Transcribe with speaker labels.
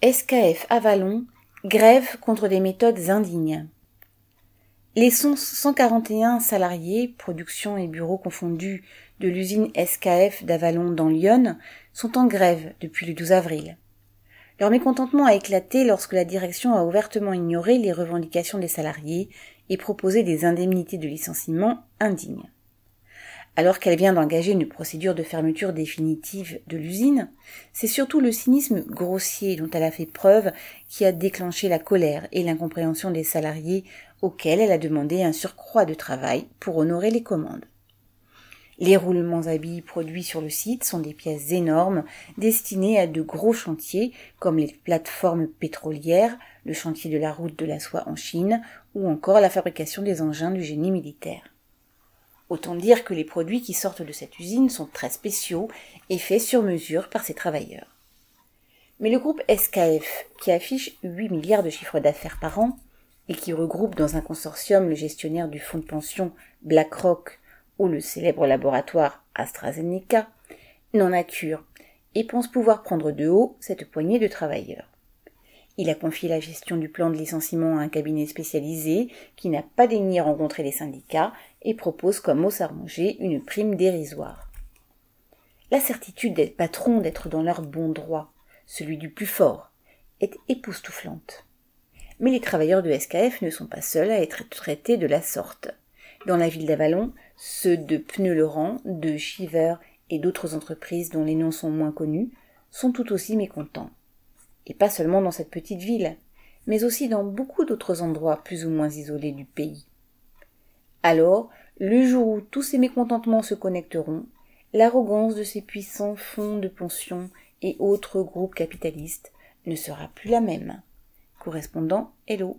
Speaker 1: SKF Avalon, grève contre des méthodes indignes. Les 141 salariés, production et bureaux confondus, de l'usine SKF d'Avalon dans Lyon sont en grève depuis le 12 avril. Leur mécontentement a éclaté lorsque la direction a ouvertement ignoré les revendications des salariés et proposé des indemnités de licenciement indignes alors qu'elle vient d'engager une procédure de fermeture définitive de l'usine, c'est surtout le cynisme grossier dont elle a fait preuve qui a déclenché la colère et l'incompréhension des salariés auxquels elle a demandé un surcroît de travail pour honorer les commandes. Les roulements à billes produits sur le site sont des pièces énormes destinées à de gros chantiers comme les plateformes pétrolières, le chantier de la route de la soie en Chine ou encore la fabrication des engins du génie militaire. Autant dire que les produits qui sortent de cette usine sont très spéciaux et faits sur mesure par ses travailleurs. Mais le groupe SKF, qui affiche 8 milliards de chiffres d'affaires par an et qui regroupe dans un consortium le gestionnaire du fonds de pension BlackRock ou le célèbre laboratoire AstraZeneca, n'en a cure et pense pouvoir prendre de haut cette poignée de travailleurs. Il a confié la gestion du plan de licenciement à un cabinet spécialisé qui n'a pas daigné rencontrer les syndicats et propose comme mot s'arranger une prime dérisoire. La certitude d'être patron, d'être dans leur bon droit, celui du plus fort, est époustouflante. Mais les travailleurs de SKF ne sont pas seuls à être traités de la sorte. Dans la ville d'Avalon, ceux de Pneus Laurent, de Shiver et d'autres entreprises dont les noms sont moins connus sont tout aussi mécontents et pas seulement dans cette petite ville, mais aussi dans beaucoup d'autres endroits plus ou moins isolés du pays. Alors, le jour où tous ces mécontentements se connecteront, l'arrogance de ces puissants fonds de pension et autres groupes capitalistes ne sera plus la même. Correspondant Hello.